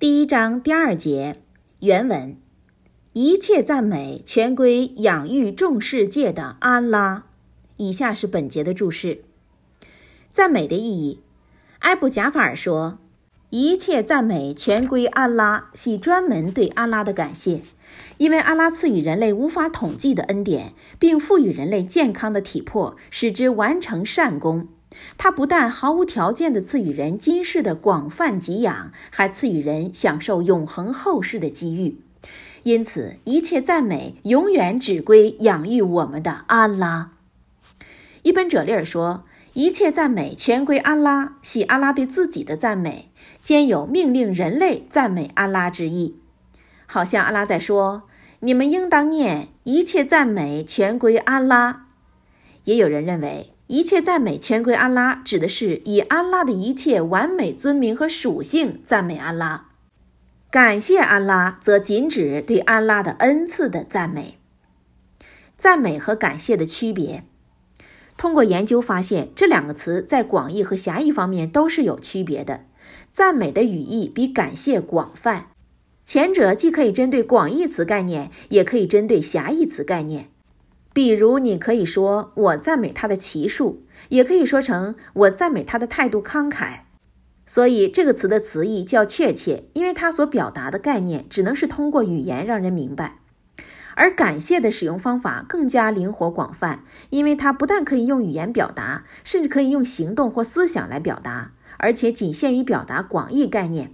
第一章第二节原文：一切赞美全归养育众世界的安拉。以下是本节的注释：赞美的意义。埃布贾法尔说，一切赞美全归安拉，系专门对安拉的感谢，因为安拉赐予人类无法统计的恩典，并赋予人类健康的体魄，使之完成善功。他不但毫无条件地赐予人今世的广泛给养，还赐予人享受永恒后世的机遇。因此，一切赞美永远只归养育我们的安拉。伊本·哲利尔说：“一切赞美全归安拉，系安拉对自己的赞美，兼有命令人类赞美安拉之意。好像安拉在说：‘你们应当念一切赞美全归安拉。’也有人认为。”一切赞美全归安拉，指的是以安拉的一切完美尊名和属性赞美安拉；感谢安拉，则仅指对安拉的恩赐的赞美。赞美和感谢的区别，通过研究发现，这两个词在广义和狭义方面都是有区别的。赞美的语义比感谢广泛，前者既可以针对广义词概念，也可以针对狭义词概念。比如，你可以说“我赞美他的奇术”，也可以说成“我赞美他的态度慷慨”。所以，这个词的词义较确切，因为它所表达的概念只能是通过语言让人明白。而感谢的使用方法更加灵活广泛，因为它不但可以用语言表达，甚至可以用行动或思想来表达，而且仅限于表达广义概念。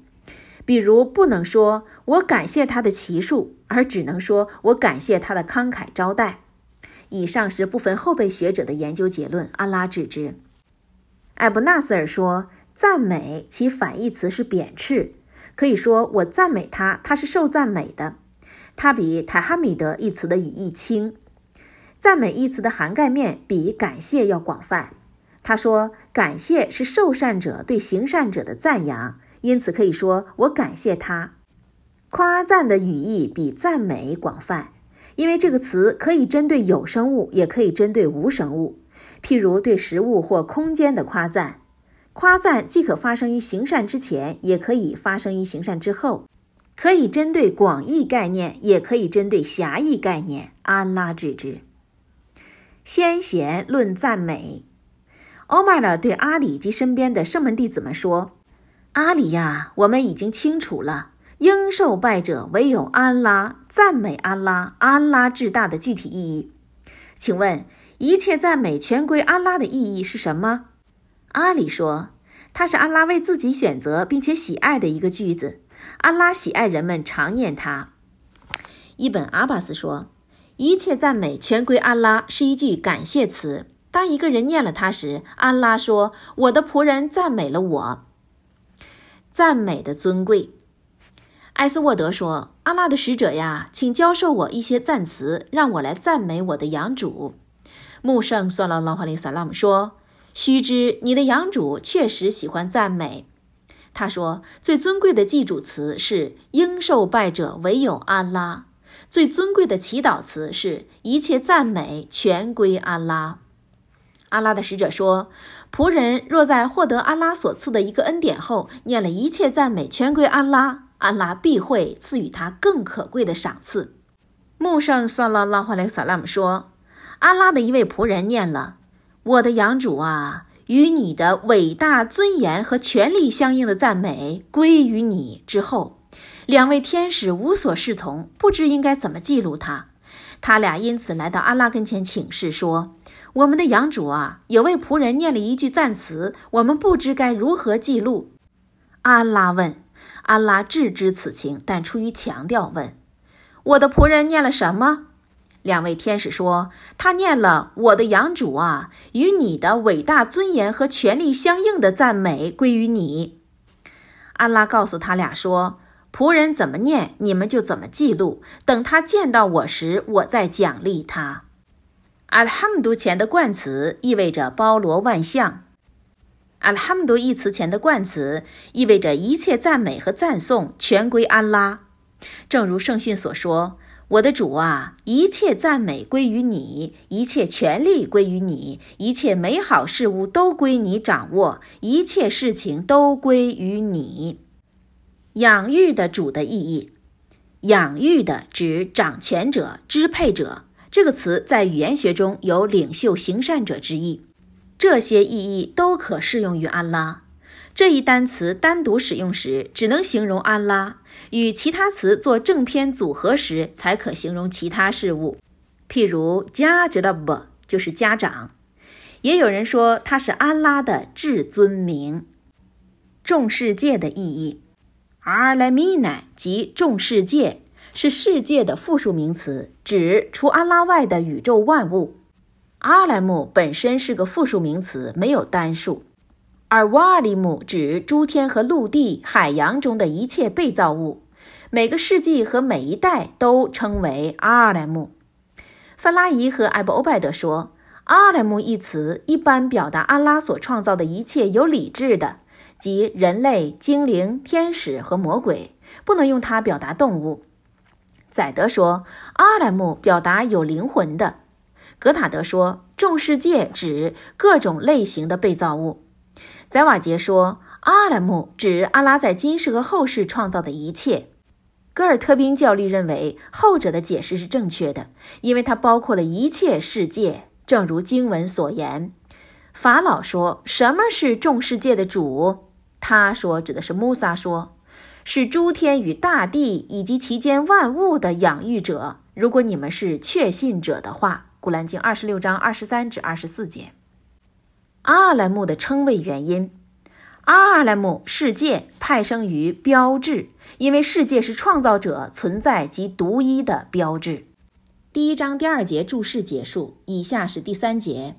比如，不能说“我感谢他的奇术”，而只能说“我感谢他的慷慨招待”。以上是部分后辈学者的研究结论，安拉致之。艾布纳斯尔说：“赞美其反义词是贬斥，可以说我赞美他，他是受赞美的。他比塔哈米德一词的语义轻。赞美一词的涵盖面比感谢要广泛。他说，感谢是受善者对行善者的赞扬，因此可以说我感谢他。夸赞的语义比赞美广泛。”因为这个词可以针对有生物，也可以针对无生物。譬如对食物或空间的夸赞，夸赞既可发生于行善之前，也可以发生于行善之后，可以针对广义概念，也可以针对狭义概念。安拉之之。先贤论赞美，欧麦尔对阿里及身边的圣门弟子们说：“阿里呀，我们已经清楚了。”应受拜者唯有安拉，赞美安拉，安拉至大的具体意义。请问，一切赞美全归安拉的意义是什么？阿里说，它是安拉为自己选择并且喜爱的一个句子。安拉喜爱人们常念它。伊本阿巴斯说，一切赞美全归安拉是一句感谢词。当一个人念了它时，安拉说：“我的仆人赞美了我。”赞美的尊贵。艾斯沃德说：“阿拉的使者呀，请教授我一些赞词，让我来赞美我的养主。”穆圣算了拉哈里萨拉姆说：“须知你的养主确实喜欢赞美。”他说：“最尊贵的祭主词是‘应受拜者唯有安拉’，最尊贵的祈祷词是‘一切赞美全归安拉’。”阿拉的使者说：“仆人若在获得阿拉所赐的一个恩典后，念了一切赞美全归安拉。”安拉必会赐予他更可贵的赏赐。穆圣算拉拉哈雷萨拉姆说：“安拉的一位仆人念了‘我的养主啊，与你的伟大尊严和权力相应的赞美归于你’之后，两位天使无所适从，不知应该怎么记录他。他俩因此来到安拉跟前请示说：‘我们的养主啊，有位仆人念了一句赞词，我们不知该如何记录。’安拉问。”安拉置知此情，但出于强调，问：“我的仆人念了什么？”两位天使说：“他念了‘我的养主啊，与你的伟大尊严和权力相应的赞美归于你。’”安拉告诉他俩说：“仆人怎么念，你们就怎么记录。等他见到我时，我再奖励他。”阿哈姆都前的冠词意味着包罗万象。阿拉哈姆多一词前的冠词意味着一切赞美和赞颂全归安拉，正如圣训所说：“我的主啊，一切赞美归于你，一切权力归于你，一切美好事物都归你掌握，一切事情都归于你。”养育的主的意义，养育的指掌权者、支配者。这个词在语言学中有领袖、行善者之意。这些意义都可适用于安拉。这一单词单独使用时，只能形容安拉；与其他词做正偏组合时，才可形容其他事物。譬如“家”指的 b 就是家长。也有人说它是安拉的至尊名。众世界的意义，阿莱米奈即众世界，是世界的复数名词，指除安拉外的宇宙万物。阿莱姆本身是个复数名词，没有单数，而瓦里姆指诸天和陆地、海洋中的一切被造物。每个世纪和每一代都称为阿莱姆。范拉伊和艾布欧拜德说，阿莱姆一词一般表达安拉所创造的一切有理智的。即人类、精灵、天使和魔鬼，不能用它表达动物。宰德说，阿莱姆表达有灵魂的。格塔德说，众世界指各种类型的被造物。宰瓦杰说，阿莱姆指阿拉在今世和后世创造的一切。戈尔特宾教律认为后者的解释是正确的，因为它包括了一切世界，正如经文所言。法老说，什么是众世界的主？他说：“指的是穆萨说，是诸天与大地以及其间万物的养育者。如果你们是确信者的话，《古兰经》二十六章二十三至二十四节。阿莱木的称谓原因：阿莱木世界派生于标志，因为世界是创造者存在及独一的标志。第一章第二节注释结束，以下是第三节：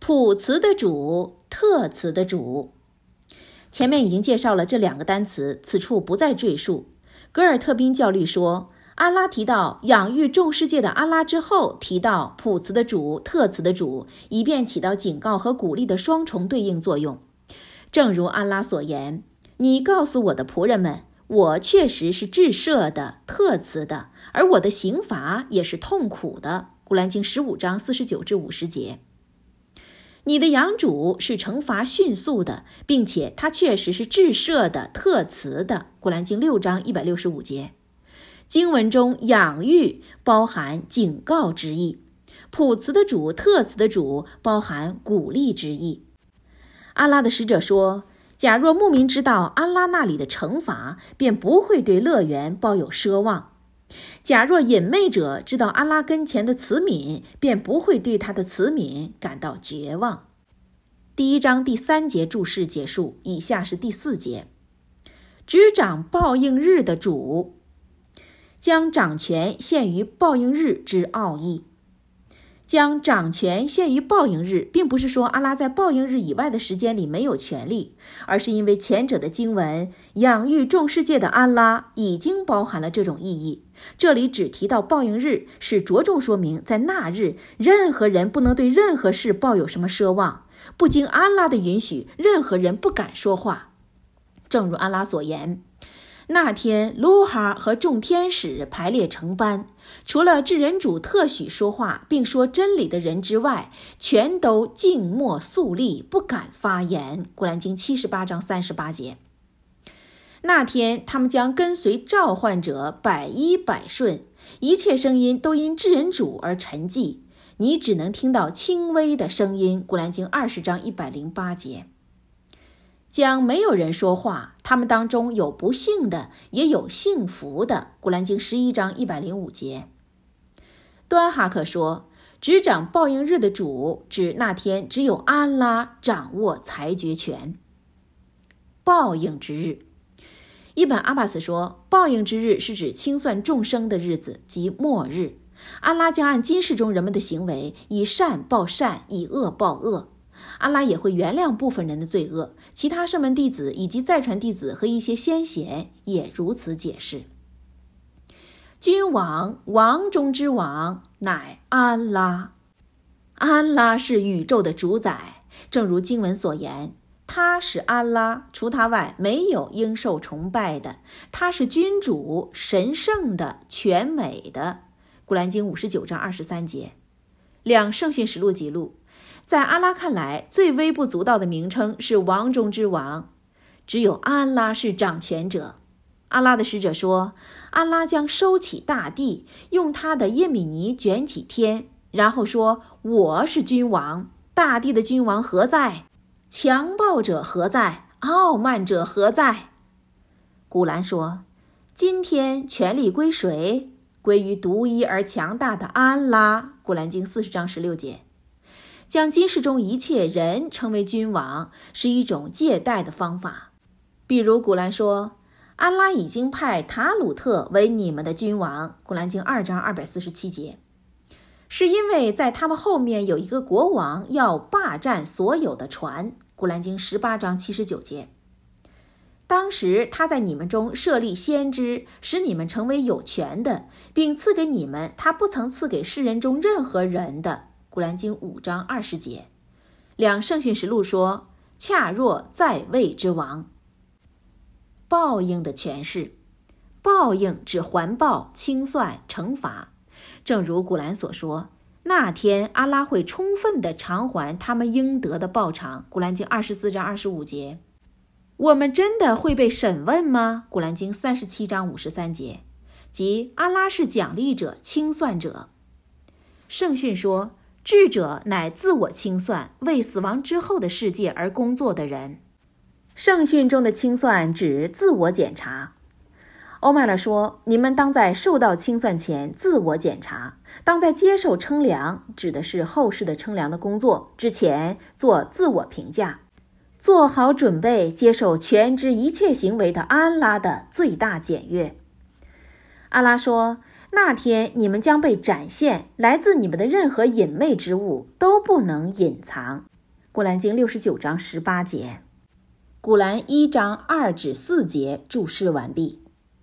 普词的主，特词的主。”前面已经介绍了这两个单词，此处不再赘述。格尔特宾教律说，安拉提到养育众世界的安拉之后，提到普慈的主、特慈的主，以便起到警告和鼓励的双重对应作用。正如安拉所言：“你告诉我的仆人们，我确实是至赦的、特慈的，而我的刑罚也是痛苦的。”古兰经十五章四十九至五十节。你的养主是惩罚迅速的，并且他确实是至赦的特慈的。古兰经六章一百六十五节，经文中养育包含警告之意，普慈的主、特慈的主包含鼓励之意。阿拉的使者说：“假若牧民知道安拉那里的惩罚，便不会对乐园抱有奢望。”假若隐昧者知道阿拉跟前的慈悯，便不会对他的慈悯感到绝望。第一章第三节注释结束，以下是第四节：执掌报应日的主，将掌权限于报应日之奥义。将掌权限于报应日，并不是说阿拉在报应日以外的时间里没有权利，而是因为前者的经文养育众世界的安拉已经包含了这种意义。这里只提到报应日，是着重说明在那日，任何人不能对任何事抱有什么奢望，不经安拉的允许，任何人不敢说话。正如安拉所言。那天，卢哈和众天使排列成班，除了智人主特许说话并说真理的人之外，全都静默肃立，不敢发言。古兰经七十八章三十八节。那天，他们将跟随召唤者百依百顺，一切声音都因智人主而沉寂，你只能听到轻微的声音。古兰经二十章一百零八节。将没有人说话，他们当中有不幸的，也有幸福的。古兰经十一章一百零五节。端哈克说：“执掌报应日的主，指那天只有安拉掌握裁决权。报应之日，伊本阿巴斯说，报应之日是指清算众生的日子，即末日。安拉将按今世中人们的行为，以善报善，以恶报恶。”阿拉也会原谅部分人的罪恶。其他圣门弟子以及再传弟子和一些先贤也如此解释。君王王中之王乃安拉，安拉是宇宙的主宰，正如经文所言，他是安拉，除他外没有应受崇拜的。他是君主，神圣的，全美的。古兰经五十九章二十三节，两圣训实录记录。在阿拉看来，最微不足道的名称是王中之王，只有安拉是掌权者。阿拉的使者说：“阿拉将收起大地，用他的耶米尼卷起天，然后说：‘我是君王，大地的君王何在？强暴者何在？傲慢者何在？’”古兰说：“今天权力归谁？归于独一而强大的安拉。”古兰经四十章十六节。将今世中一切人称为君王，是一种借贷的方法。比如古兰说。安拉已经派塔鲁特为你们的君王，《古兰经》二章二百四十七节，是因为在他们后面有一个国王要霸占所有的船，《古兰经》十八章七十九节。当时他在你们中设立先知，使你们成为有权的，并赐给你们他不曾赐给世人中任何人的，《古兰经》五章二十节。两圣训实录说：“恰若在位之王。”报应的诠释，报应指环报、清算、惩罚。正如古兰所说，那天阿拉会充分的偿还他们应得的报偿。古兰经二十四章二十五节。我们真的会被审问吗？古兰经三十七章五十三节。即阿拉是奖励者、清算者。圣训说，智者乃自我清算，为死亡之后的世界而工作的人。圣训中的清算指自我检查。欧麦勒说：“你们当在受到清算前自我检查，当在接受称量（指的是后世的称量的工作）之前做自我评价，做好准备接受全知一切行为的安拉的最大检阅。”阿拉说：“那天你们将被展现，来自你们的任何隐昧之物都不能隐藏。”古兰经六十九章十八节。古兰一章二至四节注释完毕。